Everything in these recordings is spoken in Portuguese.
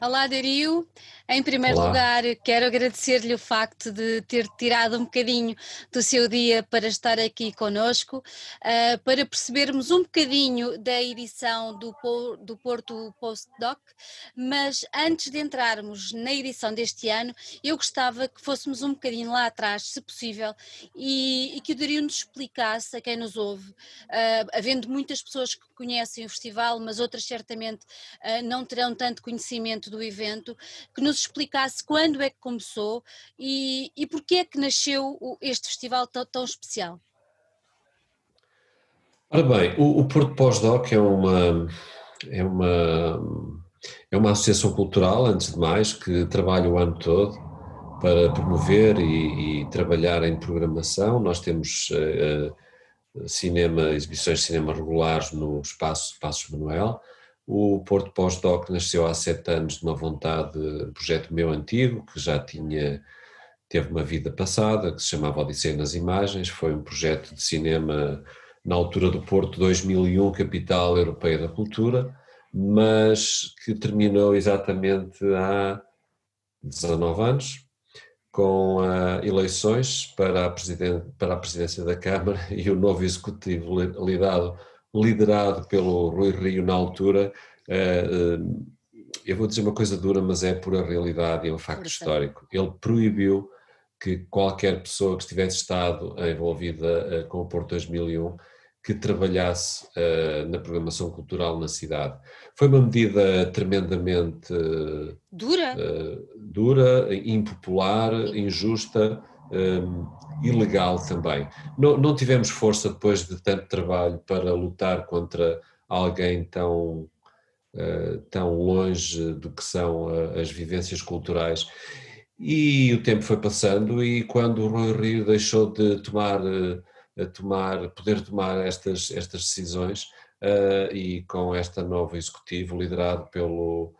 Olá, Dario. Em primeiro Olá. lugar, quero agradecer-lhe o facto de ter tirado um bocadinho do seu dia para estar aqui conosco, uh, para percebermos um bocadinho da edição do, do Porto Postdoc, mas antes de entrarmos na edição deste ano, eu gostava que fôssemos um bocadinho lá atrás, se possível, e, e que o Dario nos explicasse a quem nos ouve, uh, havendo muitas pessoas que conhecem o festival, mas outras certamente uh, não terão tanto conhecimento do evento, que nos explicasse quando é que começou e, e porquê é que nasceu este festival tão, tão especial. Ora bem, o, o Porto Pós-Doc é uma, é, uma, é uma associação cultural, antes de mais, que trabalha o ano todo para promover e, e trabalhar em programação. Nós temos uh, cinema, exibições de cinema regulares no Espaço Passos Manuel, o Porto Pós-Doc nasceu há sete anos de uma vontade, um projeto meu antigo, que já tinha, teve uma vida passada, que se chamava Odisseia nas Imagens, foi um projeto de cinema na altura do Porto 2001, capital europeia da cultura, mas que terminou exatamente há 19 anos, com uh, eleições para a, para a presidência da Câmara e o novo executivo lidado liderado pelo Rui Rio na altura, eh, eh, eu vou dizer uma coisa dura, mas é pura realidade e é um facto histórico. Ele proibiu que qualquer pessoa que estivesse estado envolvida eh, com o Porto 2001 que trabalhasse na programação cultural na cidade. Foi uma medida tremendamente dura, dura impopular, injusta, ilegal também. Não, não tivemos força depois de tanto trabalho para lutar contra alguém tão, uh, tão longe do que são uh, as vivências culturais. E o tempo foi passando e quando o Rui Rio deixou de tomar, uh, tomar poder tomar estas, estas decisões e com esta nova executivo liderado pelo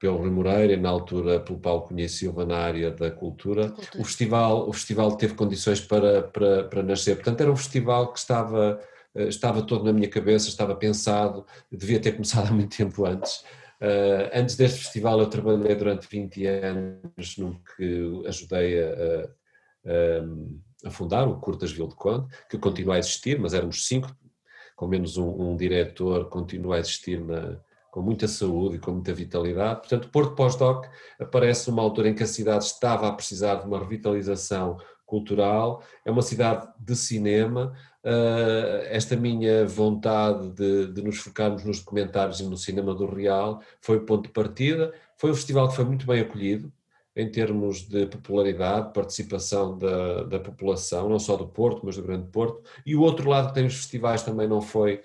pelo Rui Moreira, na altura pelo Paulo Cunha Silva na área da cultura. cultura. O, festival, o festival teve condições para, para, para nascer, portanto era um festival que estava, eh, estava todo na minha cabeça, estava pensado, devia ter começado há muito tempo antes. Uh, antes deste festival eu trabalhei durante 20 anos no que ajudei a, a, a fundar, o Curtas Vil de Conde, que continua a existir, mas éramos cinco, com menos um, um diretor, continua a existir na, com muita saúde e com muita vitalidade. Portanto, Porto Pós-Doc aparece numa altura em que a cidade estava a precisar de uma revitalização cultural, é uma cidade de cinema. Uh, esta minha vontade de, de, nos focarmos nos documentários e no cinema do real foi o ponto de partida. Foi um festival que foi muito bem acolhido em termos de popularidade, participação da, da população, não só do Porto, mas do Grande Porto. E o outro lado que tem os festivais também não foi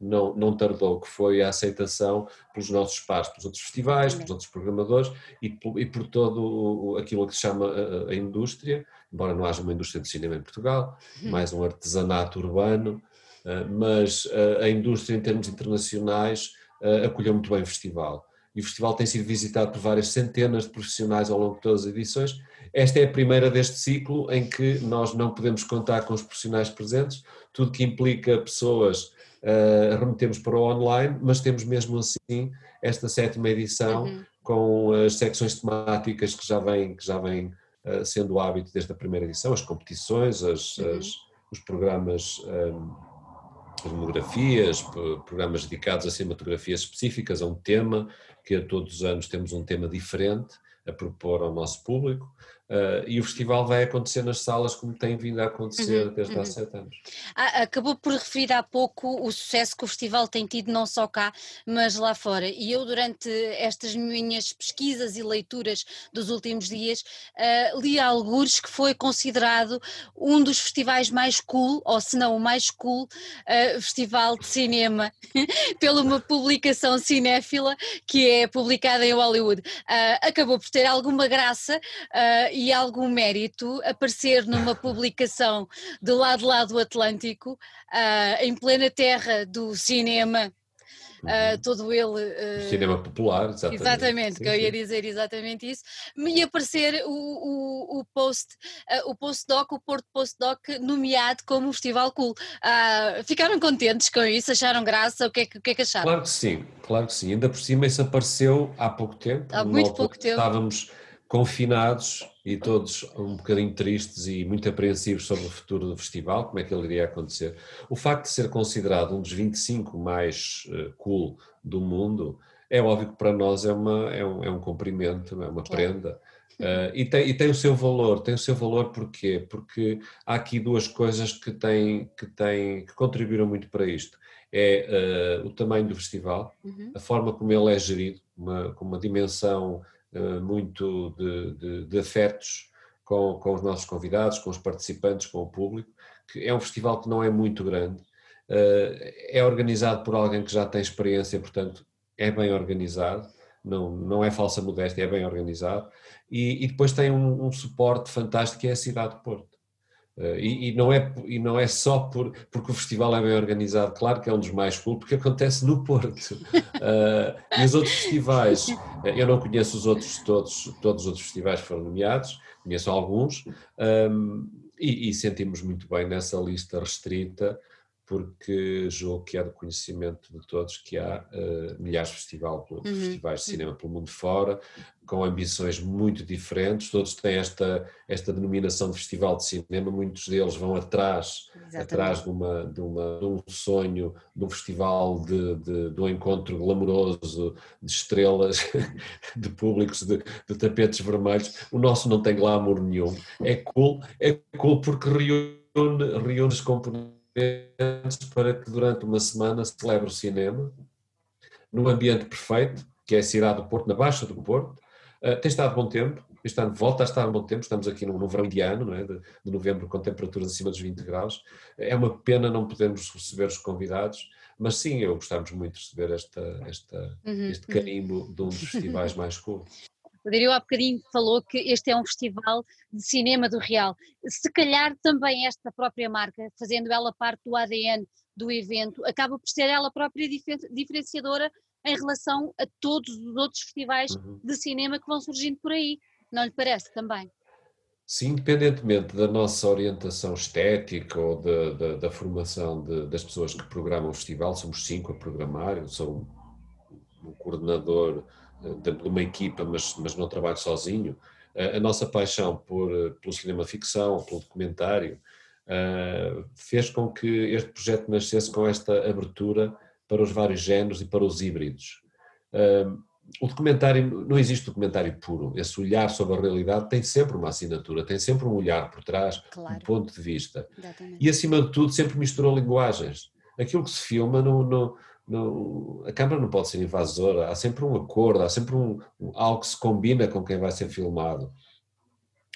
não, não tardou, que foi a aceitação pelos nossos pares, pelos outros festivais, pelos outros programadores e por, e por todo aquilo que se chama a, a, indústria, embora não haja uma indústria de cinema em Portugal, uhum. mais um artesanato urbano, eh, mas a, indústria em termos internacionais eh, acolheu muito bem o festival. E o festival tem sido visitado por várias centenas de profissionais ao longo de todas as edições. Esta é a primeira deste ciclo em que nós não podemos contar com os profissionais presentes, tudo que implica pessoas uh, remetemos para o online, mas temos mesmo assim esta sétima edição uhum. com as secções temáticas que já vêm, que já vêm uh, sendo o hábito desde a primeira edição, as competições, as, uhum. as os programas, um, as monografias, programas dedicados a cinematografias específicas, a um tema, que a todos os anos temos um tema diferente a propor ao nosso público. Uh, e o festival vai acontecer nas salas como tem vindo a acontecer uhum, desde uhum. há sete anos. Ah, acabou por referir há pouco o sucesso que o festival tem tido não só cá, mas lá fora. E eu, durante estas minhas pesquisas e leituras dos últimos dias, uh, li alguns que foi considerado um dos festivais mais cool, ou se não o mais cool, uh, festival de cinema, pela uma publicação cinéfila que é publicada em Hollywood. acabou por ter alguma graça e algum mérito aparecer numa publicação do lado lá do Atlântico, uh, em plena terra do cinema uhum. todo ele. Uh, cinema popular, exatamente. Exatamente, sim, que eu ia dizer exatamente isso. Me aparecer o, o, o post, uh, o postdoc, o Porto Postdoc, nomeado como Festival Cool. Uh, ficaram contentes com isso? Acharam graça? O que, é que, o que é que acharam? Claro que sim, claro que sim. Ainda por cima isso apareceu há pouco tempo. Há muito pouco tempo. Estávamos confinados e todos um bocadinho tristes e muito apreensivos sobre o futuro do festival, como é que ele iria acontecer. O facto de ser considerado um dos 25 mais uh, cool do mundo, é óbvio que para nós é, uma, é, um, é um cumprimento, é uma prenda. Uh, e, tem, e tem o seu valor, tem o seu valor porquê? Porque há aqui duas coisas que, têm, que, têm, que contribuíram muito para isto. É uh, o tamanho do festival, uhum. a forma como ele é gerido, uma, com uma dimensão eh, muito de, de, de afetos com, com os nossos convidados, com os participantes, com o público, que é um festival que não é muito grande, eh, é organizado por alguém que já tem experiência, portanto é bem organizado, não, não é falsa modéstia, é bem organizado, e, e depois tem um, um, suporte fantástico que é a cidade de Porto. Uh, e, e, não é, e não é só por, porque o festival é bem organizado, claro que é um dos mais cool, porque acontece no Porto. Uh, e os outros festivais, eh, eu não conheço os outros todos, todos os outros festivais foram nomeados, conheço alguns, um, e, e sentimos muito bem nessa lista restrita, porque julgo que é do conhecimento de todos que há uh, milhares de festival, uhum. festivais de cinema pelo mundo fora, com ambições muito diferentes, todos têm esta, esta denominação de festival de cinema, muitos deles vão atrás, atrás de, uma, de, uma, de um sonho, de um festival de, de, de um encontro glamouroso, de estrelas, de públicos, de, de tapetes vermelhos. O nosso não tem glamour nenhum. É cool, é cool porque reúne, reúne os componentes para que durante uma semana se celebre o cinema num ambiente perfeito, que é a cidade do Porto, na Baixa do Porto. Uh, tem estado bom tempo, este ano volta a estar bom tempo, estamos aqui no, no verão indiano, é? de, de, novembro, com temperaturas acima dos 20 graus. É uma pena não podermos receber os convidados, mas sim, eu gostamos muito de receber esta, esta, uhum. este carimbo de um dos festivais mais cool. O Dario há bocadinho falou que este é um festival de cinema do real. Se calhar também esta própria marca, fazendo ela parte do ADN do evento, acaba por ser ela própria diferenciadora em relação a todos os outros festivais uhum. de cinema que vão surgindo por aí. Não lhe parece também? Sim, independentemente da nossa orientação estética ou da, da, da formação de, das pessoas que programam o festival, somos cinco a programar, eu sou um coordenador dentro de uma equipa, mas, mas não trabalho sozinho, a nossa paixão por, pelo cinema-ficção, pelo documentário, fez com que este projeto nascesse com esta abertura para os vários géneros e para os híbridos. O documentário, não existe documentário puro, esse olhar sobre a realidade tem sempre uma assinatura, tem sempre um olhar por trás, claro. um ponto de vista. Exatamente. E acima de tudo sempre misturou linguagens. Aquilo que se filma não, não, a câmara não pode ser invasora, há sempre um acordo, há sempre um, algo que se combina com quem vai ser filmado.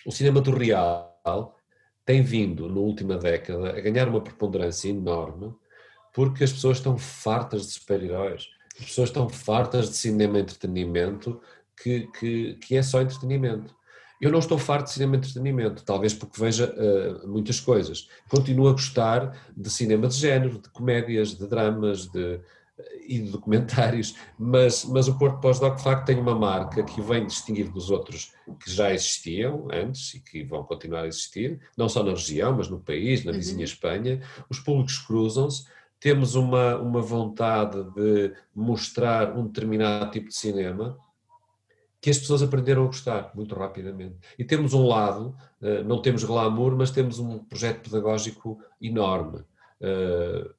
O cinema do real tem vindo, na última década, a ganhar uma preponderância enorme porque as pessoas estão fartas de super-heróis, as pessoas estão fartas de cinema entretenimento que, que, que é só entretenimento. Eu não estou farto de cinema entretenimento, talvez porque veja uh, muitas coisas. Continuo a gostar de cinema de género, de comédias, de dramas, de, e de documentários, mas, mas o Porto Pós-Doc de facto tem uma marca que vem distinguir dos outros que já existiam antes e que vão continuar a existir, não só na região, mas no país, na vizinha uhum. Espanha. Os públicos cruzam-se, temos uma, uma vontade de mostrar um determinado tipo de cinema que as pessoas aprenderam a gostar muito rapidamente. E temos um lado, eh, não temos glamour, mas temos um projeto pedagógico enorme eh,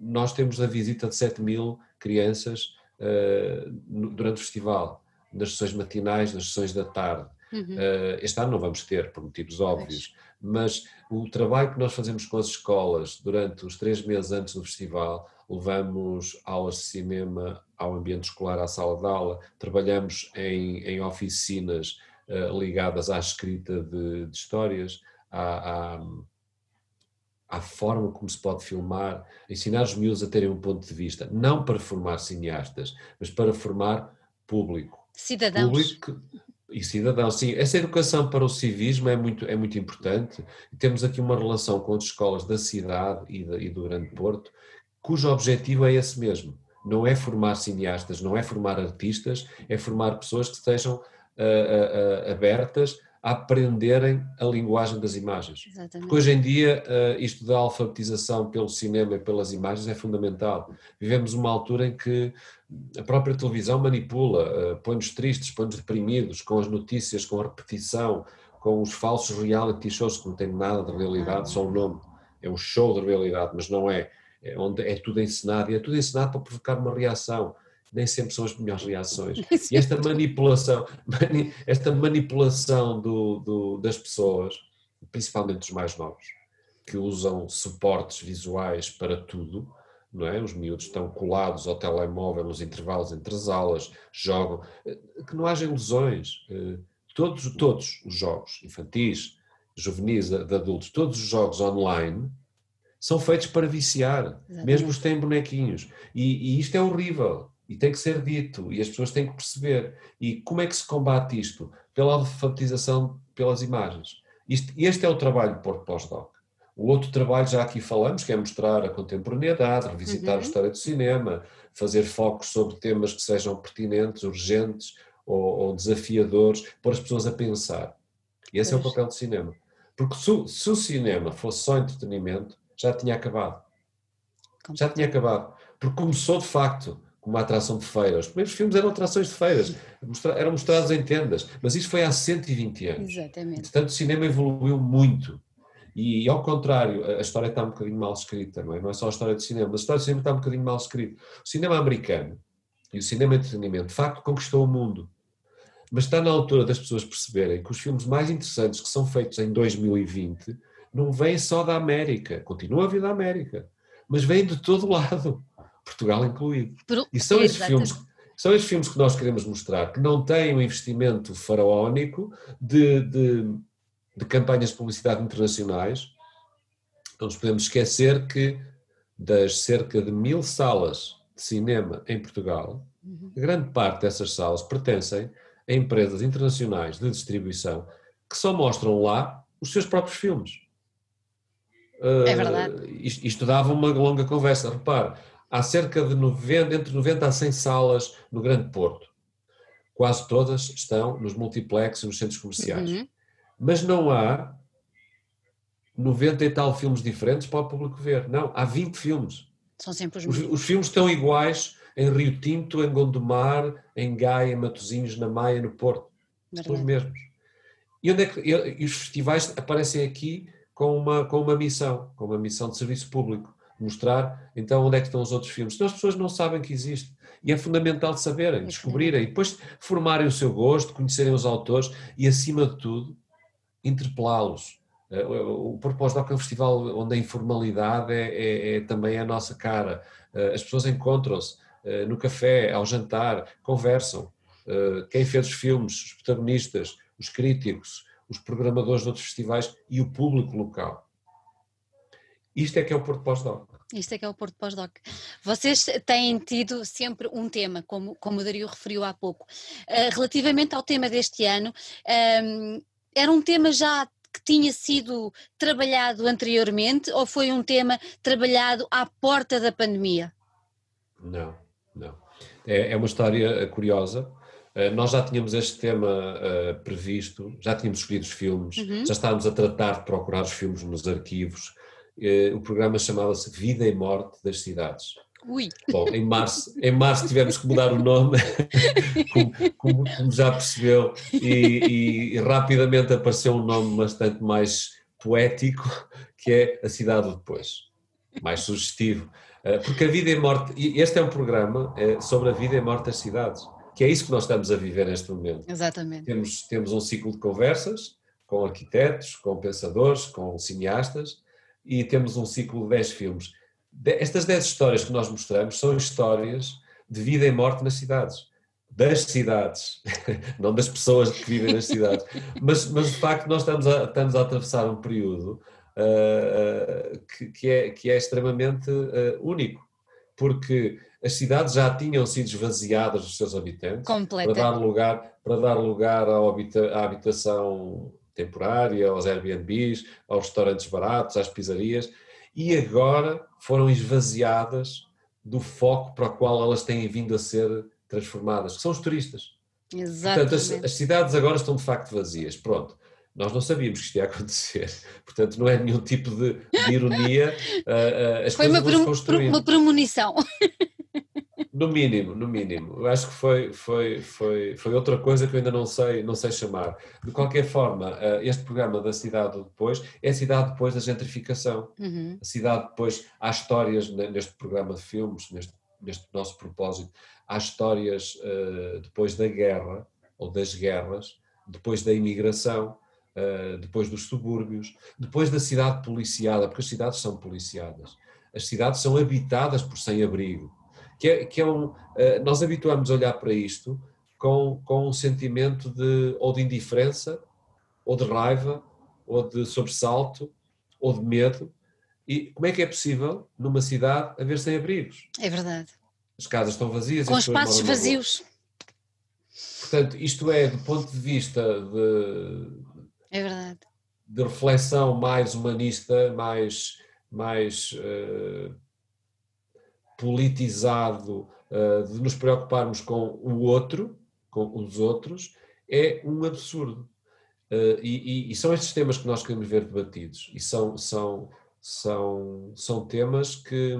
nós temos a visita de 7 mil crianças uh, durante o festival, nas sessões matinais, nas sessões da tarde. Uhum. Uh, este ano não vamos ter, por motivos óbvios, mas o trabalho que nós fazemos com as escolas durante os três meses antes do festival, levamos aulas de cinema ao ambiente escolar, à sala de aula, trabalhamos em, em oficinas uh, ligadas à escrita de, de histórias, à, à à forma como se pode filmar, ensinar os miúdos a terem um ponto de vista, não para formar cineastas, mas para formar público. Cidadãos. Público e cidadãos, sim. Essa educação para o civismo é muito, é muito importante. Temos aqui uma relação com as escolas da cidade e, de, e do Grande Porto, cujo objetivo é esse mesmo, não é formar cineastas, não é formar artistas, é formar pessoas que estejam uh, uh, uh, abertas a aprenderem a linguagem das imagens. Exatamente. Porque hoje em dia isto da alfabetização pelo cinema e pelas imagens é fundamental. Vivemos uma altura em que a própria televisão manipula, põe-nos tristes, põe-nos deprimidos com as notícias, com a repetição, com os falsos reality shows que não têm nada de realidade, ah. só o nome. É um show de realidade, mas não é é onde é tudo ensinado, e é tudo ensinado para provocar uma reação. Nem sempre são as melhores reações. E esta manipulação, esta manipulação do, do, das pessoas, principalmente os mais novos, que usam suportes visuais para tudo, não é? Os miúdos estão colados ao telemóvel nos intervalos entre as aulas, jogam, eh, que não haja ilusões. Eh, todos, todos os jogos infantis, juvenis, de adultos, todos os jogos online são feitos para viciar, Exatamente. mesmo os que têm bonequinhos. E, e, isto é horrível e tem que ser dito e as pessoas têm que perceber. E como é que se combate isto? Pela alfabetização pelas imagens. Isto, este é o trabalho do Porto Pós-Doc. O outro trabalho, já aqui falamos, que é mostrar a contemporaneidade, revisitar uhum. a história do cinema, fazer focos sobre temas que sejam pertinentes, urgentes ou, ou desafiadores, pôr as pessoas a pensar. E esse pois. é o papel do cinema. Porque se, se o cinema fosse só entretenimento, já tinha acabado. Já tinha acabado. Porque começou de facto como uma atração de feiras. Os primeiros filmes eram atrações de feiras, eram mostrados em tendas, mas isso foi há 120 anos. Exatamente. Portanto, o cinema evoluiu muito. E, ao contrário, a história está um bocadinho mal escrita, não é? Não é só a história do cinema, mas a história do cinema está um bocadinho mal escrita. O cinema americano e o cinema de entretenimento, de facto, conquistou o mundo. Mas está na altura das pessoas perceberem que os filmes mais interessantes que são feitos em 2020 não vem só da América, continua a vir da América, mas vem de todo lado, Portugal incluído. E são esses filmes são esses filmes que nós queremos mostrar, que não têm um investimento faraónico de, de, de, campanhas de publicidade internacionais. Não nos podemos esquecer que das cerca de mil salas de cinema em Portugal, uhum. grande parte dessas salas pertencem a empresas internacionais de distribuição que só mostram lá os seus próprios filmes. É verdade. Uh, isto, isto, dava uma longa conversa. Repare, há cerca de 90, entre 90 a 100 salas no Grande Porto. Quase todas estão nos multiplex e nos centros comerciais. Uhum. Mas não há 90 e tal filmes diferentes para o público ver. Não, há 20 filmes. São sempre os mesmos. Os, os filmes estão iguais em Rio Tinto, em Gondomar, em Gaia, em Matosinhos, na Maia, no Porto. Verdade. São os mesmos. E, onde é que, e os festivais aparecem aqui com uma, com uma missão, com uma missão de serviço público, mostrar então onde é que estão os outros filmes. Então as pessoas não sabem que existe. E é fundamental saberem, descobrirem, e depois formarem o seu gosto, conhecerem os autores e, acima de tudo, interpelá-los. Eh, o propósito é um festival onde a informalidade é, é, é também a nossa cara. Eh, as pessoas encontram-se eh, no café, ao jantar, conversam. Quem fez os filmes, os protagonistas, os críticos, os programadores de outros festivais e o público local. Isto é que é o Porto Pós-Doc. Isto é que é o Porto Pós-Doc. Vocês têm tido sempre um tema, como, como o Dario referiu há pouco. Uh, relativamente ao tema deste ano, um, era um tema já que tinha sido trabalhado anteriormente ou foi um tema trabalhado à porta da pandemia? Não, não. É, é uma história curiosa. Eh, nós já tínhamos este tema uh, previsto, já tínhamos escolhido os filmes, uhum. já estávamos a tratar de procurar os filmes nos arquivos. Uh, o programa chamava-se Vida e Morte das Cidades. Ui. Bom, em março, em março tivemos que mudar o nome, como, como, como, já percebeu, e, e, e, rapidamente apareceu um nome bastante mais poético, que é A Cidade do Depois, mais sugestivo. Porque a vida e morte, este é um programa sobre a vida e morte das cidades que é isso que nós estamos a viver neste momento. Exatamente. Temos, temos um ciclo de conversas com arquitetos, com pensadores, com cineastas e temos um ciclo de 10 filmes. Estas 10 histórias que nós mostramos são histórias de vida e morte nas cidades. Das cidades, não das pessoas que vivem nas cidades, mas, mas de facto nós estamos a, estamos a atravessar um período uh, uh, que, que, é, que é extremamente uh, único, porque as cidades já tinham sido esvaziadas dos seus habitantes para dar lugar, para dar lugar à habitação temporária, aos Airbnbs, aos restaurantes baratos, às pizzarias, e agora foram esvaziadas do foco para o qual elas têm vindo a ser transformadas, que são os turistas. Exatamente. Portanto, as, as cidades agora estão de facto vazias. Pronto. Nós não sabíamos que isto ia acontecer, portanto não é nenhum tipo de, de ironia. Uh, uh, as foi uma, uma premonição. No mínimo, no mínimo. Eu acho que foi, foi, foi, foi outra coisa que eu ainda não sei, não sei chamar. De qualquer forma, uh, este programa da Cidade Depois é a cidade depois da gentrificação. Uhum. A cidade depois, há histórias neste programa de filmes, neste, neste nosso propósito, há histórias depois da guerra, ou das guerras, depois da imigração, uh, depois dos subúrbios, depois da cidade policiada, porque as cidades são policiadas. As cidades são habitadas por sem-abrigo. Que é, que é um, uh, nós habituamos a olhar para isto com, com um sentimento de ou de indiferença, ou de raiva, ou de sobressalto, ou de medo. E como é que é possível, numa cidade, haver sem-abrigos? É verdade. As casas estão vazias. Com espaços vazios. Portanto, isto é, do ponto de vista de, é verdade. De reflexão mais humanista, mais, mais uh, politizado, uh, de nos preocuparmos com o outro, com os outros, é um absurdo. Uh, e, e, são estes temas que nós queremos ver debatidos. E são, são, são, são temas que,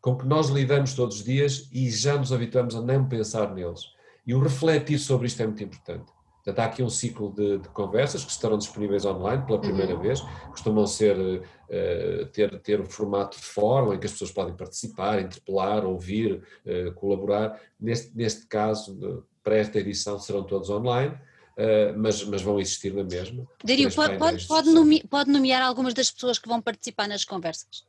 com que nós lidamos todos os dias e já nos habituamos a nem pensar neles. E o refletir sobre isto é muito importante. Portanto, há aqui um ciclo de, de, conversas que estarão disponíveis online pela primeira uhum. vez, costumam ser, uh, ter, ter um formato de fórum em que as pessoas podem participar, interpelar, ouvir, uh, colaborar. Neste, neste caso, para esta edição, serão todos online. Uh, mas, mas vão existir na mesma. Dario, pode, pode, pode, nomear, pode nomear algumas das pessoas que vão participar nas conversas?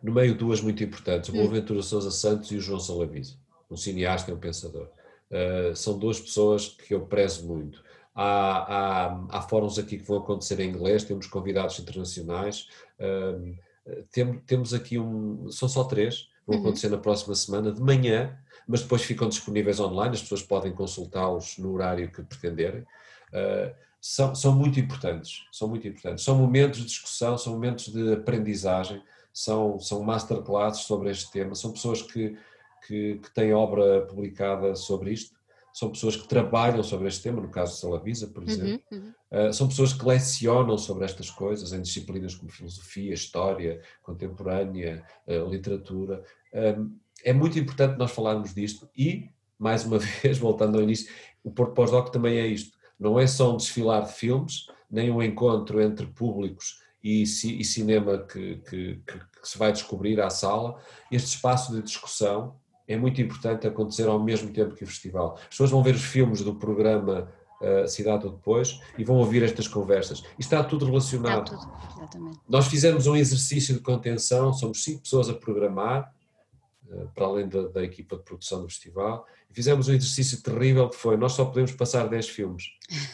No meio, duas muito importantes: o hum. Boaventura Sousa Santos e o João Salavisa, um cineasta e um pensador. Uh, são duas pessoas que eu prezo muito. Há, há, há, fóruns aqui que vão acontecer em inglês, temos convidados internacionais, uh, tem, temos aqui um, são só três, vão uhum. acontecer na próxima semana, de manhã, mas depois ficam disponíveis online, as pessoas podem consultá-los no horário que pretenderem. Uh, são, são muito importantes, são muito importantes. São momentos de discussão, são momentos de aprendizagem, são, são masterclasses sobre este tema, são pessoas que que, que têm obra publicada sobre isto, são pessoas que trabalham sobre este tema, no caso de Salavisa, por uhum, exemplo, uhum, uhum. Uh, são pessoas que lecionam sobre estas coisas em disciplinas como filosofia, história contemporânea, uh, literatura. Um, é muito importante nós falarmos disto e, mais uma vez, voltando ao início, o Porto Pós-Doc também é isto. Não é só um desfilar de filmes, nem um encontro entre públicos e, e cinema que, que, que, que se vai descobrir à sala. Este espaço de discussão é muito importante acontecer ao mesmo tempo que o festival. As pessoas vão ver os filmes do programa uh, Cidade ou Depois e vão ouvir estas conversas. Isto está tudo relacionado. Está tudo. Nós fizemos um exercício de contenção, somos cinco pessoas a programar, uh, para além da, da, equipa de produção do festival, e fizemos um exercício terrível que foi, nós só podemos passar 10 filmes,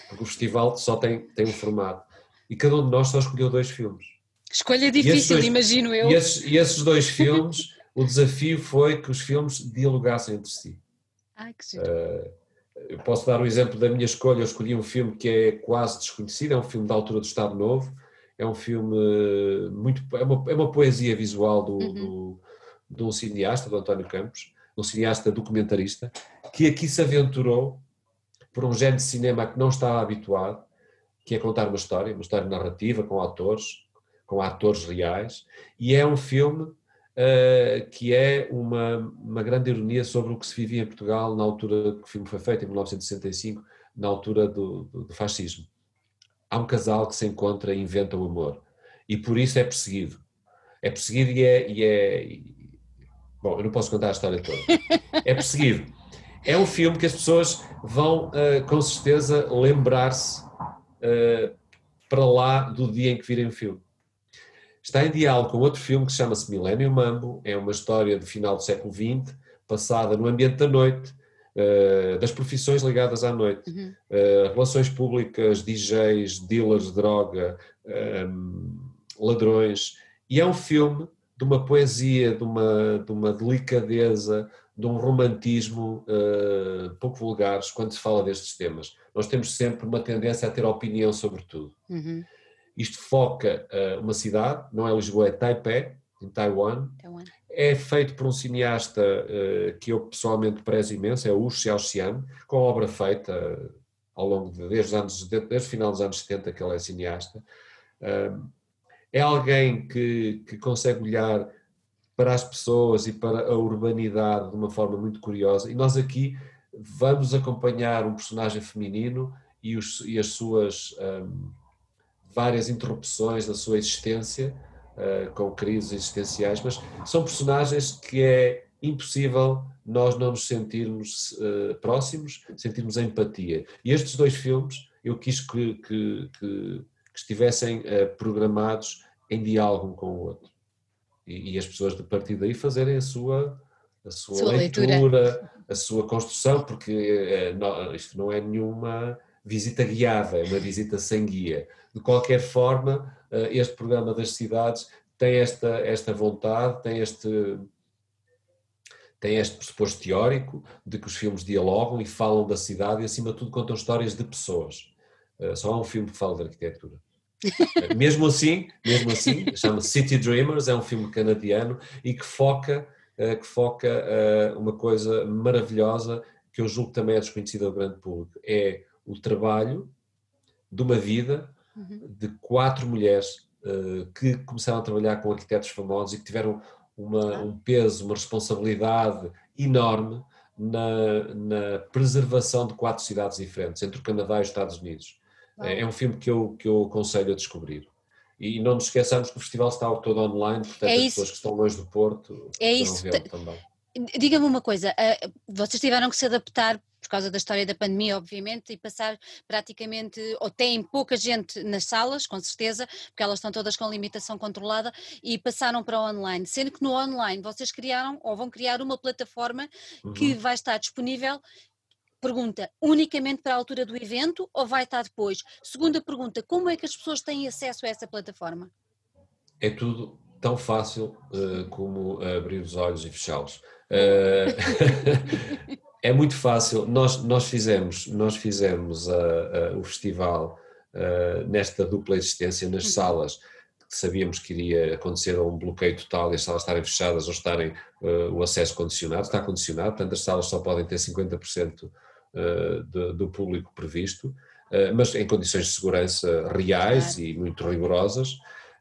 porque o festival só tem, tem um formato. E cada um de nós só escolheu dois filmes. Escolha difícil, dois, imagino eu. E esses, e esses dois filmes o desafio foi que os filmes dialogassem entre si. Ai, que uh, eu posso dar um exemplo da minha escolha. Eu escolhi um filme que é quase desconhecido, é um filme da altura do Estado Novo. É um filme muito. É uma, é uma poesia visual do, uhum. do, de um cineasta, do António Campos, um cineasta documentarista, que aqui se aventurou por um género de cinema que não estava habituado, que é contar uma história, uma história narrativa, com atores, com atores reais, e é um filme uh, que é uma, uma grande ironia sobre o que se vivia em Portugal na altura que o filme foi feito, em 1965, na altura do, do, do fascismo. Há um casal que se encontra e inventa o amor, e por isso é perseguido. É perseguido e é, e é. Bom, eu não posso contar a história toda. É perseguido. É um filme que as pessoas vão, uh, com certeza, lembrar-se uh, para lá do dia em que virem o filme. Está em diálogo com outro filme que chama-se Millennium Mambo, é uma história do final do século XX, passada no ambiente da noite, uh, das profissões ligadas à noite, uhum. uh, relações públicas, DJs, dealers de droga, ehm, ladrões, e é um filme de uma poesia, de uma, de uma delicadeza, de um romantismo uh, pouco vulgares quando se fala destes temas. Nós temos sempre uma tendência a ter opinião sobre tudo. Uhum. Isto foca uh, uma cidade, não é Lisboa, é Taipei, em Taiwan. Taiwan. é feito por um cineasta uh, que eu pessoalmente prezo imenso, é o Wu Xiaoxian, com obra feita ao longo de, desde, anos, desde o final dos anos 70 que ele é cineasta. É alguém que, que consegue olhar para as pessoas e para a urbanidade de uma forma muito curiosa. E nós aqui vamos acompanhar um personagem feminino e, os, e as suas um, várias interrupções da sua existência, uh, com crises existenciais, mas são personagens que é impossível nós não nos sentirmos uh, próximos, sentirmos empatia. E estes dois filmes eu quis que, que, que, que estivessem uh, programados em diálogo um com o outro e, e as pessoas de partir daí fazerem a sua, a sua, sua leitura, leitura, a sua construção, porque é, não, isto não é nenhuma visita guiada, é uma visita sem guia. De qualquer forma, eh, este programa das cidades tem esta, esta vontade, tem este, tem este pressuposto teórico de que os filmes dialogam e falam da cidade e, acima de tudo, contam histórias de pessoas. Eh, só há um filme que fala de arquitetura. mesmo assim, mesmo assim, chama City Dreamers, é um filme canadiano e que foca, uh, que foca uma coisa maravilhosa que eu julgo que também é desconhecida ao grande público. É o trabalho de uma vida uhum. de quatro mulheres uh, que começaram a trabalhar com arquitetos famosos e que tiveram uma, um peso, uma responsabilidade enorme na, na preservação de quatro cidades diferentes, entre o Canadá e os Estados Unidos. É, é um filme que eu, que eu aconselho a descobrir. E não nos esqueçamos que o festival está todo online, portanto é as pessoas que estão longe do Porto é isso. também. Diga-me uma coisa, eh, vocês tiveram que se adaptar por causa da história da pandemia, obviamente, e passar praticamente, ou têm pouca gente nas salas, com certeza, porque elas estão todas com limitação controlada, e passaram para o online. Sendo que no online vocês criaram, ou vão criar uma plataforma uhum. que vai estar disponível Pergunta, unicamente para a altura do evento ou vai estar depois? Segunda pergunta, como é que as pessoas têm acesso a essa plataforma? É tudo tão fácil uh, como abrir os olhos e fechá-los. Uh, é muito fácil. Nós, nós fizemos, nós fizemos uh, o festival nesta dupla existência nas uhum. salas sabíamos que iria acontecer um bloqueio total e as salas estarem fechadas ou estarem uh, o acesso condicionado, está condicionado, portanto as salas só podem ter 50% uh, de, do público previsto, uh, mas em condições de segurança reais e muito rigorosas.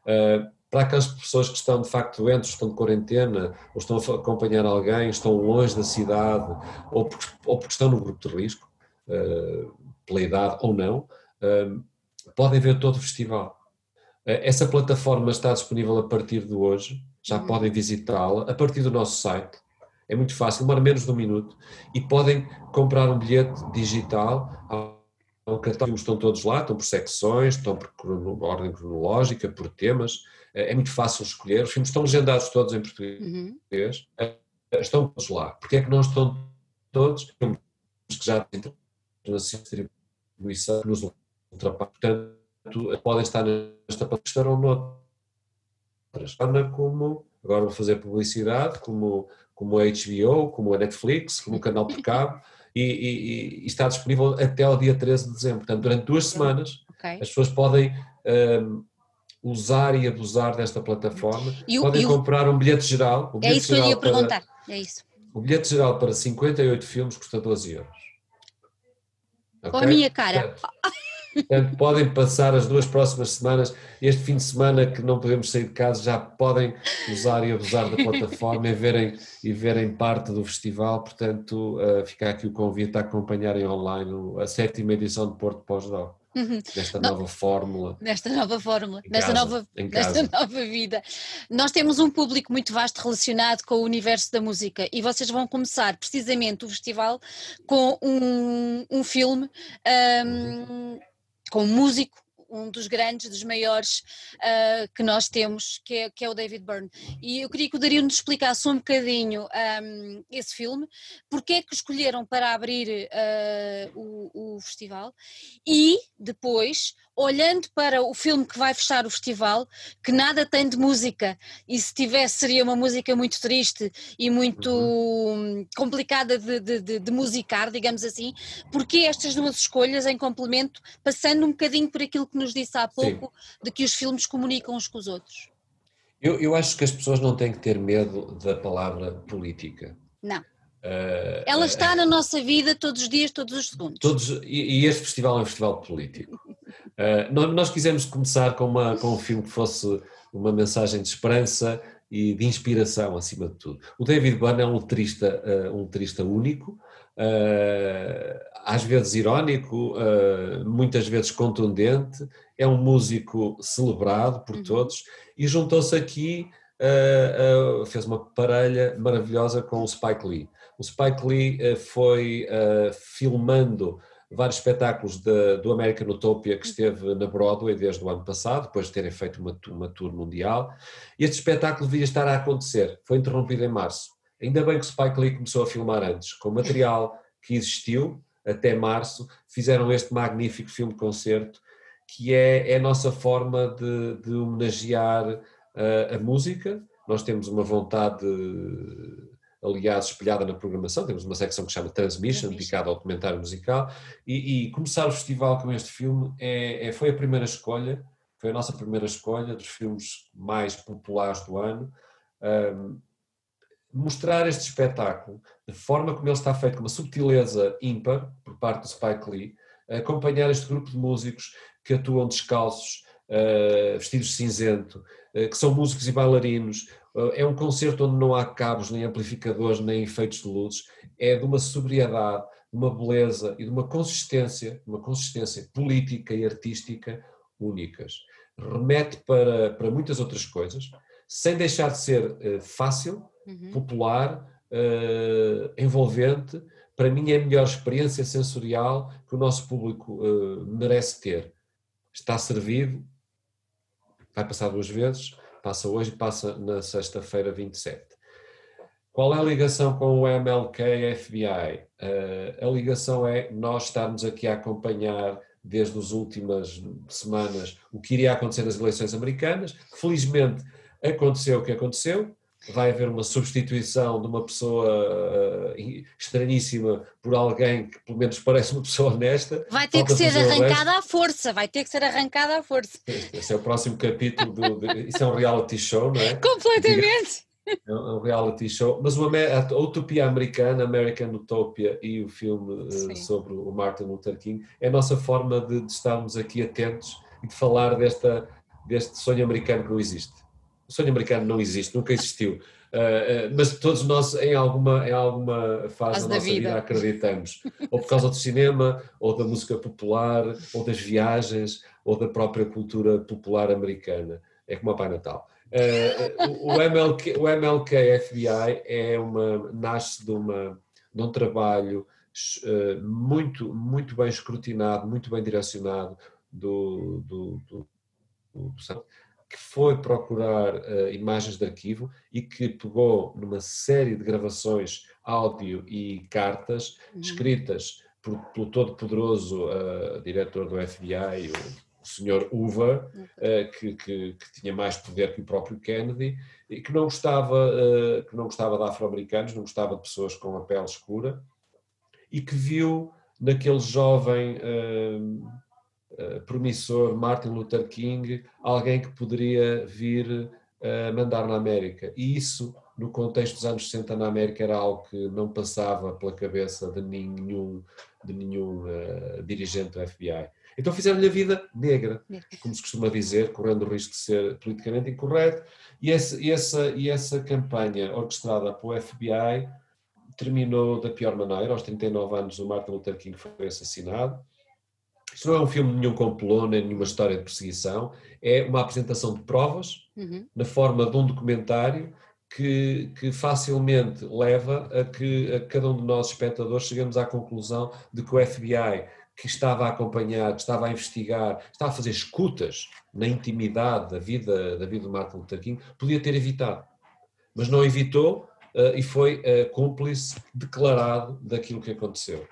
Uh, para aquelas pessoas que estão de facto doentes, estão de quarentena, ou estão a acompanhar alguém, estão longe da cidade, ou porque, ou porque estão no grupo de risco, pela idade ou não, podem ver todo o festival. Essa plataforma está disponível a partir de hoje, já uhum. podem visitá-la a partir do nosso site é muito fácil, demora menos de um minuto e podem comprar um bilhete digital. Estão todos lá, estão por secções, estão por ordem cronológica, por temas. É, é muito fácil escolher. Os filmes estão legendados todos em português. Uhum. Estão todos lá. Porquê é que não estão todos? Filmes que já têm distribuição nos ultrapassam. Portanto, podem estar nesta plataforma, estarão noutras. Como, agora vou fazer publicidade, como como a HBO, como a Netflix, como o canal por cabo, e, e, e, está disponível até ao dia 13 de dezembro. Portanto, durante duas semanas okay. as pessoas podem um, usar e abusar desta plataforma, o, podem comprar um bilhete geral. é isso que eu ia perguntar, para, é isso. O bilhete geral para 58 filmes custa 12 euros. Okay? Com a minha cara. Portanto, podem passar as duas próximas semanas, este fim de semana que não podemos sair de casa, já podem usar e abusar da plataforma e verem, e verem parte do festival. Portanto, uh, fica aqui o convite a acompanharem online a sétima edição de Porto Pós-Dó. Uhum. Nesta nova fórmula. Nesta nova fórmula, nesta, casa, nova, nesta nova vida. Nós temos um público muito vasto relacionado com o universo da música e vocês vão começar precisamente o festival com um, um filme um, uhum com um músico, um dos grandes, dos maiores uh, que nós temos, que é, que é, o David Byrne. E eu queria que o Dario nos explicasse um bocadinho um, esse filme, porque é que escolheram para abrir uh, o, o festival e depois olhando para o filme que vai fechar o festival, que nada tem de música, e se tivesse seria uma música muito triste e muito uhum. complicada de, de, de, de, musicar, digamos assim, porque estas duas escolhas em complemento, passando um bocadinho por aquilo que nos disse há pouco, Sim. de que os filmes comunicam uns com os outros? Eu, eu acho que as pessoas não têm que ter medo da palavra política. Não. Uh, Ela está uh, na nossa vida todos os dias, todos os segundos. Todos, e, e este festival é um festival político. Uh, nós, nós, quisemos começar com, uma, com um filme que fosse uma mensagem de esperança e de inspiração, acima de tudo. O David Byrne é um letrista, um letrista único, às vezes irónico, muitas vezes contundente, é um músico celebrado por uhum. todos e juntou-se aqui, fez uma parelha maravilhosa com o Spike Lee. O Spike Lee eh, foi uh, filmando vários espetáculos de, do American Utopia que esteve na Broadway desde o ano passado, depois de terem feito uma, uma tour mundial. Este espetáculo devia estar a acontecer, foi interrompido em março. Ainda bem que o Spike Lee começou a filmar antes, com material que existiu até março, fizeram este magnífico filme-concerto, que é, é, a nossa forma de, de homenagear uh, a música. Nós temos uma vontade aliás, espelhada na programação, temos uma secção que se chama Transmission, dedicada ao documentário musical, e, e, começar o festival com este filme é, é, foi a primeira escolha, foi a nossa primeira escolha dos filmes mais populares do ano, um, mostrar este espetáculo, de forma como ele está feito, com uma subtileza ímpar, por parte do Spike Lee, acompanhar este grupo de músicos que atuam descalços, uh, vestidos de cinzento, uh, que são músicos e bailarinos, é um concerto onde não há cabos, nem amplificadores, nem efeitos de luzes. É de uma sobriedade, de uma beleza e de uma consistência, uma consistência política e artística únicas. Remete para, para muitas outras coisas, sem deixar de ser uh, fácil, uhum. popular, uh, envolvente. Para mim é a melhor experiência sensorial que o nosso público uh, merece ter. Está servido, vai passar duas vezes, Passa hoje passa na sexta-feira 27. Qual é a ligação com o MLK FBI? Uh, eh, a ligação é nós estarmos aqui a acompanhar desde as últimas semanas o que iria acontecer nas eleições americanas. Felizmente aconteceu o que aconteceu, vai haver uma substituição de uma pessoa uh, estranhíssima por alguém que pelo menos parece uma pessoa honesta. Vai ter que ser arrancada à força, vai ter que ser arrancada à força. Esse é o próximo capítulo, do, de, isso é um reality show, não é? Completamente! É um reality show, mas a Utopia Americana, American Utopia e o filme uh, sobre o Martin Luther King é a nossa forma de, de estarmos aqui atentos e de falar desta, deste sonho americano que não existe o sonho americano não existe, nunca existiu. Uh, uh, mas todos nós, em alguma, em alguma fase da, da nossa vida. vida. acreditamos. ou por causa do cinema, ou da música popular, ou das viagens, ou da própria cultura popular americana. É como a Pai Natal. Uh, o, MLK, o MLK FBI é uma, nasce de, uma, de um trabalho muito, muito bem escrutinado, muito bem direcionado do, do, do, do que foi procurar uh, imagens de arquivo e que pegou numa série de gravações áudio e cartas uhum. escritas por, pelo todo-poderoso uh, diretor do FBI, o, o Sr. Hoover, uh, que, que, que, tinha mais poder que o próprio Kennedy, e que não gostava, que não gostava de afro-americanos, não gostava de pessoas com a pele escura, e que viu naquele jovem promissor Martin Luther King, alguém que poderia vir a mandar na América. E isso, no contexto dos anos 60 na América, era algo que não passava pela cabeça de nenhum, de nenhum uh, dirigente do FBI. Então fizeram-lhe a vida negra, como se costuma dizer, correndo o risco de ser politicamente incorreto. E essa, e essa, e essa campanha orquestrada pelo FBI terminou da pior maneira. Aos 39 anos, o Martin Luther King foi assassinado. Isto não é um filme de nenhum complô, nem nenhuma história de perseguição, é uma apresentação de provas uhum. na forma de um documentário que, que, facilmente leva a que a cada um de nós, espectadores, chegamos à conclusão de que o FBI, que estava a acompanhar, que estava a investigar, estava a fazer escutas na intimidade da vida, da vida do Martin Luther King, podia ter evitado. Mas não evitou uh, e foi uh, cúmplice declarado daquilo que aconteceu.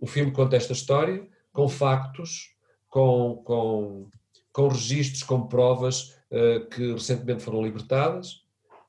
O filme conta esta história, com factos, com, com, com registros, com provas uh, que recentemente foram libertadas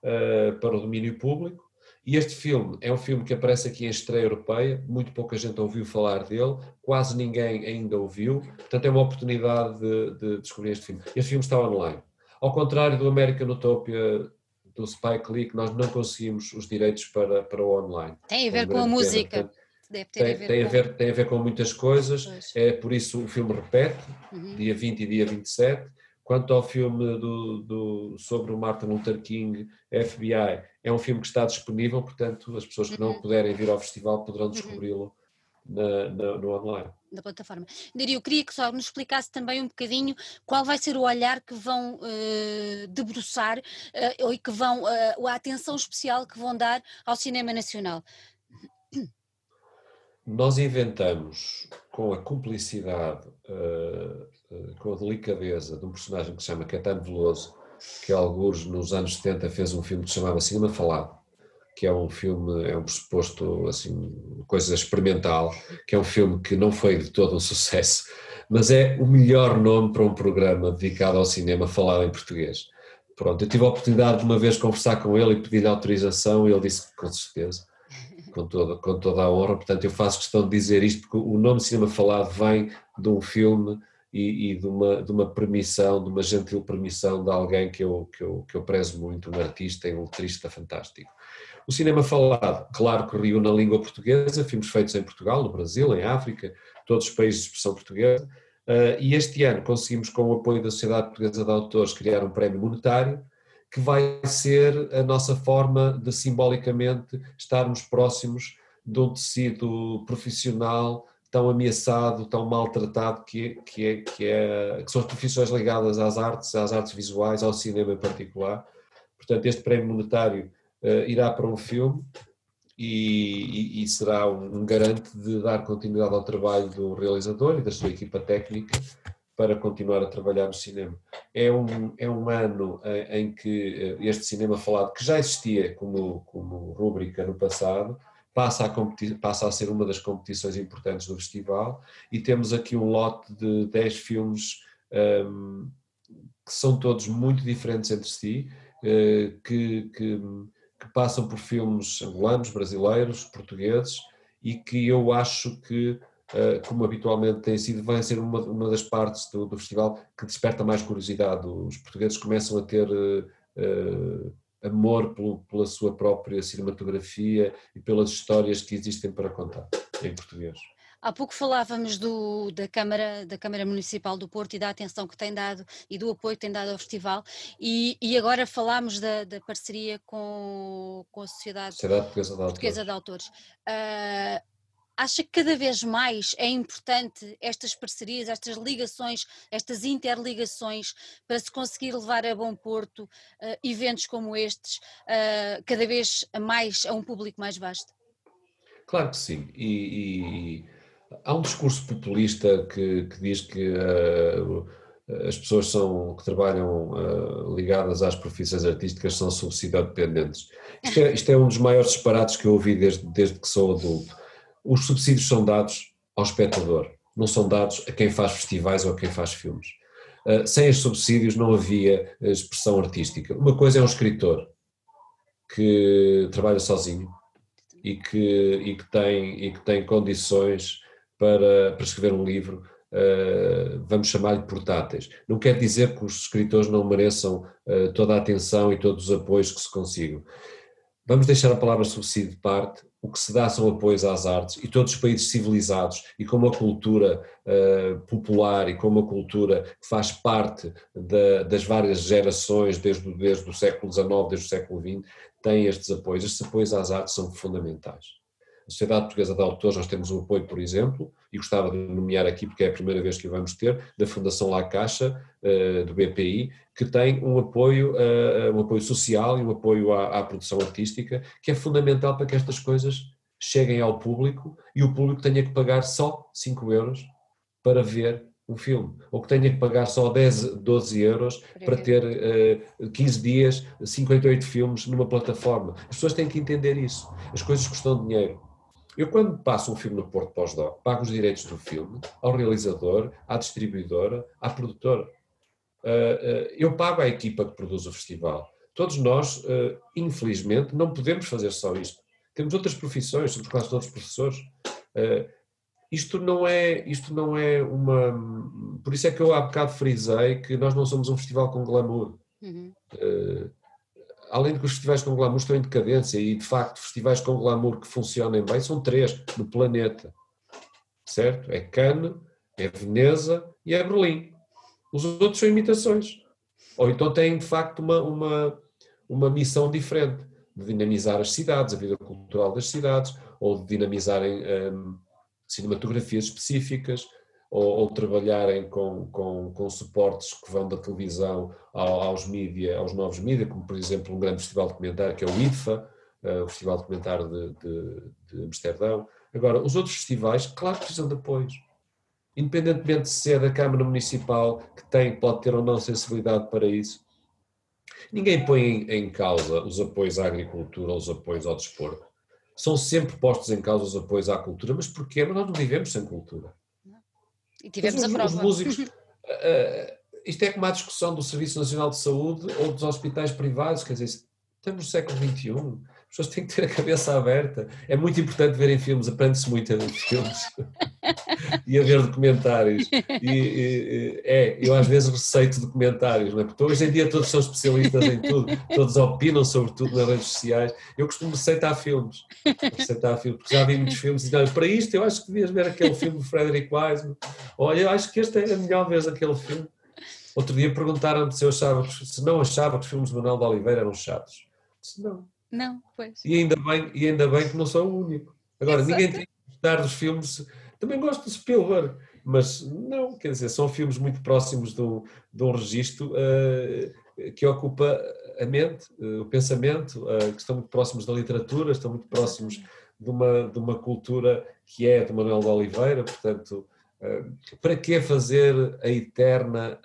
uh, para o domínio público. E este filme é um filme que aparece aqui em estreia europeia, muito pouca gente ouviu falar dele, quase ninguém ainda ouviu, portanto é uma oportunidade de, de descobrir este filme. Este filme está online. Ao contrário do American Utopia do Spike Lee, que nós não conseguimos os direitos para, para o online. Tem a ver com a música. Deve ter tem, a ver tem, com... A ver, tem a ver com muitas coisas, pois. é por isso o filme repete, uhum. dia 20 e dia 27. Quanto ao filme do, do, sobre o Martin Luther King, FBI, é um filme que está disponível, portanto, as pessoas que não uhum. puderem vir ao festival poderão uhum. descobri-lo na, na, no online. Da plataforma. Daria, eu queria que só nos explicasse também um bocadinho qual vai ser o olhar que vão uh, debruçar uh, e que vão, uh, a atenção especial que vão dar ao cinema nacional. Nós inventamos, com a cumplicidade, com a delicadeza de um personagem que se chama Caetano Veloso, que alguns nos anos 70 fez um filme que se chamava Cinema Falado, que é um filme, é um pressuposto, assim, coisa experimental, que é um filme que não foi de todo um sucesso, mas é o melhor nome para um programa dedicado ao cinema falado em português. Pronto, eu tive a oportunidade de uma vez conversar com ele e pedir-lhe autorização e ele disse que com certeza, com toda, com toda a honra, portanto eu faço questão de dizer isto porque o nome Cinema Falado vem de um filme e, e, de, uma, de uma permissão, de uma gentil permissão de alguém que eu, que eu, que eu prezo muito, um artista e um letrista fantástico. O cinema falado, claro que riu na língua portuguesa, filmes feitos em Portugal, no Brasil, em África, todos os países de expressão portuguesa, uh, e este ano conseguimos, com o apoio da Sociedade Portuguesa de Autores, criar um prémio monetário, que vai ser a nossa forma de simbolicamente estarmos próximos de um tecido profissional tão ameaçado, tão maltratado que, que, é, que, é, que são as profissões ligadas às artes, às artes visuais, ao cinema em particular. Portanto, este prémio monetário uh, irá para um filme e, e, e, será um garante de dar continuidade ao trabalho do realizador e da sua equipa técnica para continuar a trabalhar no cinema. É um, é um ano em, em que eh, este cinema falado, que já existia como, como rúbrica no passado, passa a, passa a ser uma das competições importantes do festival e temos aqui um lote de 10 filmes um, que são todos muito diferentes entre si, uh, que, que que passam por filmes angolanos, brasileiros, portugueses e que eu acho que, eh, como habitualmente tem sido, vai ser uma, uma das partes do, do, festival que desperta mais curiosidade. Os portugueses começam a ter uh, amor pelo, pela sua própria cinematografia e pelas histórias que existem para contar em português. Há pouco falávamos do, da, Câmara, da Câmara Municipal do Porto e da atenção que tem dado e do apoio que tem dado ao festival e, e agora falámos da, da, parceria com, com a Sociedade, Sociedade Portuguesa de Autores. Portuguesa de Autores. Uh, acha que cada vez mais é importante estas parcerias, estas ligações, estas interligações para se conseguir levar a bom porto uh, eventos como estes, uh, cada vez mais a um público mais vasto? Claro que sim. E, e Há um discurso populista que, que diz que uh, as pessoas são, que trabalham uh, ligadas às profissões artísticas são subsídio dependentes. Isto é, isto é, um dos maiores disparates que eu ouvi desde, desde que sou adulto. Os subsídios são dados ao espectador, não são dados a quem faz festivais ou a quem faz filmes. Uh, sem os subsídios não havia expressão artística. Uma coisa é um escritor que trabalha sozinho e que, e que, tem, e que tem condições para, para escrever um livro, uh, vamos chamar-lhe portáteis. Não quer dizer que os escritores não mereçam uh, toda a atenção e todos os apoios que se consigam. Vamos deixar a palavra subsídio de parte, o que se dá são apoios às artes e todos os países civilizados e com uma cultura uh, popular e com uma cultura que faz parte da, das várias gerações desde, desde o século XIX, desde o século XX, têm estes apoios. Estes apoios às artes são fundamentais. Sociedade Portuguesa de Autores, nós temos um apoio, por exemplo, e gostava de nomear aqui porque é a primeira vez que o vamos ter, da Fundação La Caixa, eh, do BPI, que tem um apoio, eh, um apoio social e um apoio à, à produção artística, que é fundamental para que estas coisas cheguem ao público e o público tenha que pagar só 5 euros para ver um filme, ou que tenha que pagar só 10, 12 euros para ter uh, 15 dias, 58 filmes numa plataforma. As pessoas têm que entender isso. As coisas custam dinheiro. Eu, quando passo um filme no Porto Pós-Doc, pago os direitos do filme ao realizador, à distribuidora, à produtora. Ah, ah, eu pago à equipa que produz o festival. Todos nós, ah, infelizmente, não podemos fazer só isto. Temos outras profissões, somos quase todos professores. Isto não é, isto não é uma. Por isso é que eu há bocado frisei que nós não somos um festival com glamour. Uhum. Uh, além de que os festivais com glamour estão em decadência e, de facto, festivais com glamour que funcionem bem são três no planeta, certo? É Cannes, é Veneza e é Berlim. Os outros são imitações. Ou então têm, de facto, uma, uma, uma missão diferente de dinamizar as cidades, a vida cultural das cidades, ou de dinamizarem um, cinematografias específicas, ou, ou, trabalharem com, com, com suportes que vão da televisão aos mídia, aos novos mídias, como por exemplo um grande festival documentário que é o IDFA, uh, o Festival Documentário de, de, de Amsterdão. Agora, os outros festivais, claro que precisam de apoios. Independentemente se é da Câmara Municipal, que tem, pode ter ou não sensibilidade para isso, Ninguém põe em, em, causa os apoios à agricultura ou os apoios ao desporto. São sempre postos em causa os apoios à cultura, mas porquê? Mas nós não vivemos sem cultura. E tivemos os, a prova. Os músicos, uh, isto é como a discussão do Serviço Nacional de Saúde ou dos hospitais privados, quer dizer, estamos no século XXI, as pessoas têm que ter a cabeça aberta. É muito importante verem filmes, aprende-se muito a ver filmes e a ver documentários. E, e, é, eu às vezes receito documentários, não é? porque hoje em dia todos são especialistas em tudo, todos opinam sobre tudo nas redes sociais. Eu costumo receitar filmes, receitar filmes, porque já vi muitos filmes e digo, para isto eu acho que devias ver aquele filme do Frederick Wiseman. Olha, eu acho que este é a melhor vez aquele filme. Outro dia perguntaram-me se eu achava, se não achava que os filmes de Manuel de Oliveira eram chatos. Disse, não. Não, pois. E ainda bem, e ainda bem que não sou o único. Agora, Exato. ninguém tem que gostar dos filmes. Também gosto do Spielberg, mas não, quer dizer, são filmes muito próximos de um, de um registro uh, que ocupa a mente, uh, o pensamento, uh, que estão muito próximos da literatura, estão muito próximos de uma, de uma cultura que é de Manuel de Oliveira, portanto, para que fazer a eterna,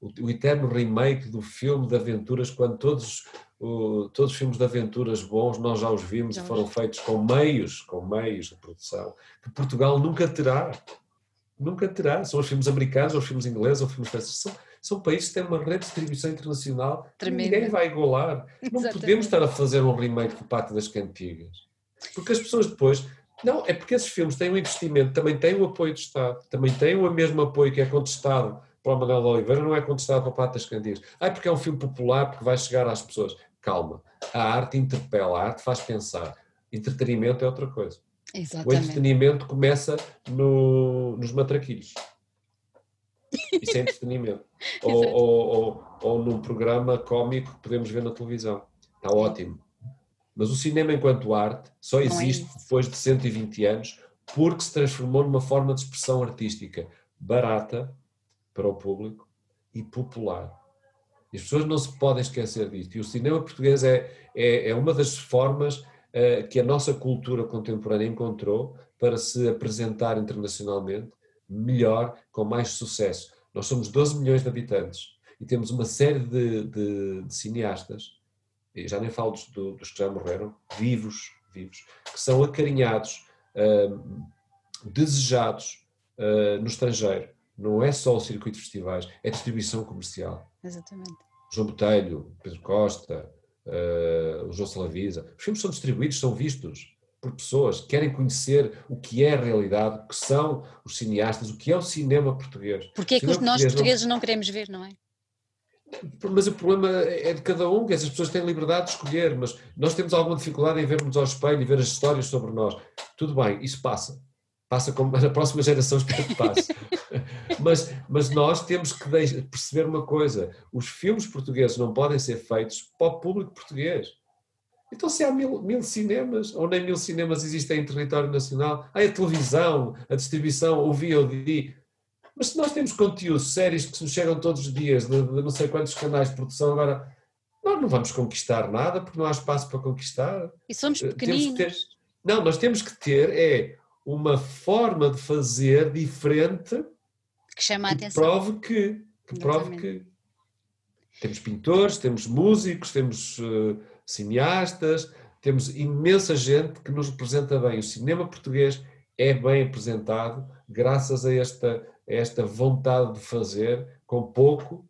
o, o eterno remake do filme de aventuras quando todos o, todos os filmes de aventuras bons nós já os vimos e foram feitos com meios, com meios de produção, que Portugal nunca terá. Nunca terá. São os filmes americanos, ou os filmes ingleses, ou os filmes franceses. São, são países que têm uma rede de distribuição internacional Tremendo. ninguém vai igualar. Não podemos estar a fazer um remake do Pacto das Cantigas. Porque as pessoas depois. Não, é porque esses filmes têm um investimento, também têm o apoio do Estado, também têm o mesmo apoio que é contestado para o Manuel de Oliveira, não é contestado para o Pacto das Cantigas. Ah, porque é um filme popular, porque vai chegar às pessoas calma. A arte interpela, a arte faz pensar. Entretenimento é outra coisa. Exatamente. O entretenimento começa no, nos matraquilhos. Isso é entretenimento. ou, ou, ou, ou num programa cómico que podemos ver na televisão. Está ótimo. Mas o cinema, enquanto arte, só é existe é depois de 120 anos porque se transformou numa forma de expressão artística barata para o público e popular. As pessoas não se podem esquecer disto. E o cinema português é, é, é uma das formas uh, que a nossa cultura contemporânea encontrou para se apresentar internacionalmente melhor, com mais sucesso. Nós somos 12 milhões de habitantes e temos uma série de, de, de cineastas, e já nem falo dos, dos, que já morreram, vivos, vivos, que são acarinhados, uh, desejados uh, no estrangeiro não é só o circuito de festivais, é distribuição comercial. Exatamente. João Botelho, Pedro Costa, uh, o João Salavisa, os filmes são distribuídos, são vistos por pessoas que querem conhecer o que é a realidade, o que são os cineastas, o que é o cinema português. Porque é que nós portugueses não... não queremos ver, não é? Mas o problema é de cada um, que essas pessoas têm liberdade de escolher, mas nós temos alguma dificuldade em vermos ao espelho e ver as histórias sobre nós. Tudo bem, isso passa passa como na próxima geração espero que passe. mas, mas nós temos que perceber uma coisa: os filmes portugueses não podem ser feitos para o público português. Então, se há mil, mil cinemas, ou nem mil cinemas existem em território nacional, há a televisão, a distribuição, o VOD. Mas se nós temos conteúdos, séries que nos chegam todos os dias, de, de não sei quantos canais de produção, agora nós não vamos conquistar nada porque não há espaço para conquistar. E somos eh, pequeninos. Ter, não, nós temos que ter é uma forma de fazer diferente que chama a atenção. Prove que, que prove que temos pintores, temos músicos, temos uh, cineastas, temos imensa gente que nos representa bem. O cinema português é bem apresentado graças a esta, a esta vontade de fazer com pouco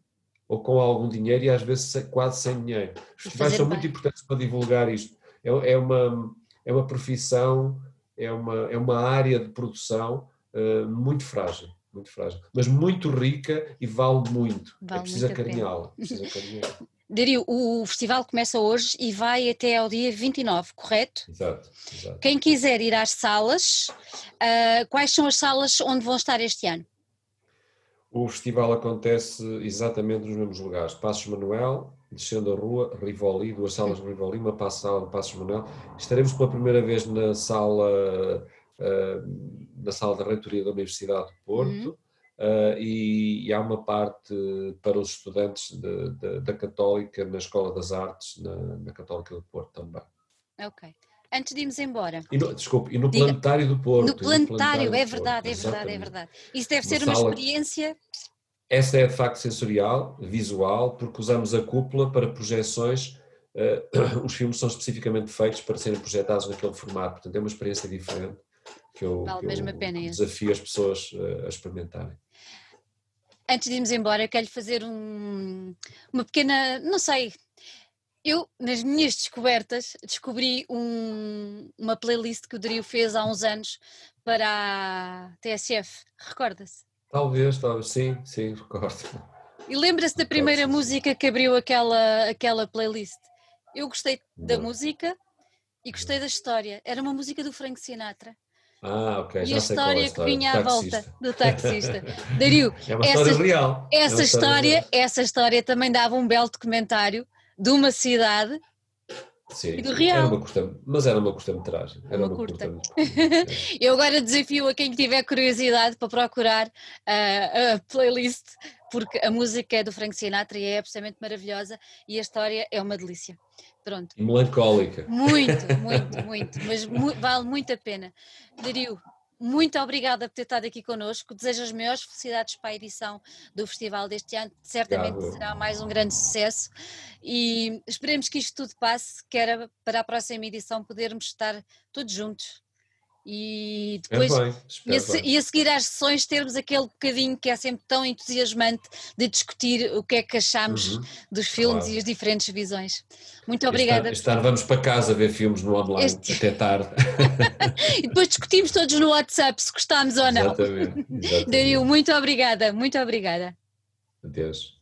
ou com algum dinheiro e às vezes quase sem dinheiro. Os festivais são bem. muito importantes para divulgar isto. É, é, uma, é uma profissão é uma, é uma área de produção uh, muito frágil. Muito frágil, mas muito rica e vale muito. É vale é preciso acarinhá-la. Dario, o festival começa hoje e vai até ao dia 29, correto? Exato. exato. Quem quiser ir às salas, uh, quais são as salas onde vão estar este ano? O festival acontece exatamente nos mesmos lugares. Passos Manuel, descendo a rua, Rivoli, duas salas de Rivoli, uma sala de Passos Manuel. Estaremos pela primeira vez na sala, uh, na sala da reitoria da Universidade de Porto. Uhum. Uh, e, e, há uma parte para os estudantes de, de, da Católica na Escola das Artes, na, na, Católica do Porto também. Ok. Antes de irmos embora. E no, desculpe, e no Diga, Planetário do Porto. No Planetário, no planetário é verdade, é verdade, é verdade. Isso deve ser uma, uma sala, experiência. Essa é de facto sensorial, visual, porque usamos a cúpula para projeções. Uh, os filmes são especificamente feitos para serem projetados naquele formato, portanto é uma experiência diferente que eu, vale que eu pena desafio as pessoas uh, a experimentarem antes de irmos embora, eu quero fazer um, uma pequena, não sei, eu nas minhas descobertas descobri um, uma playlist que o Dario fez há uns anos para a TSF, recorda-se? Talvez, talvez, sim, sim, recordo. E lembra-se da primeira música que abriu aquela, aquela playlist? Eu gostei da música e gostei da história. Era uma música do Frank Sinatra. Ah, ok. E a história, que vinha à volta do taxista. Dario, é uma essa, história real. É essa, é história, história essa história também dava um belo documentário de uma cidade Sim, e do real. Era uma curta, mas era uma curta-metragem. Era uma, uma curta. curta Eu agora desafio a quem tiver curiosidade para procurar a, a playlist, porque a música é do Frank Sinatra e é absolutamente maravilhosa e a história é uma delícia. Pronto. Melancólica. Muito, muito, muito, mas mu vale muito a pena. Dario, muito obrigada por ter estado aqui connosco. Desejo as maiores felicidades para a edição do festival deste ano. Certamente Obrigado. será mais um grande sucesso e esperemos que isto tudo passe, que era para a próxima edição podermos estar todos juntos e depois bem, e, a, e, a, seguir às sessões termos aquele bocadinho que é sempre tão entusiasmante de discutir o que é que achamos uhum, dos filmes claro. e as diferentes visões. Muito obrigada. Este ano vamos para casa ver filmes no online este... até tarde. e depois discutimos todos no WhatsApp se gostámos ou não. Exatamente. exatamente. Muito obrigada, muito obrigada. Adeus.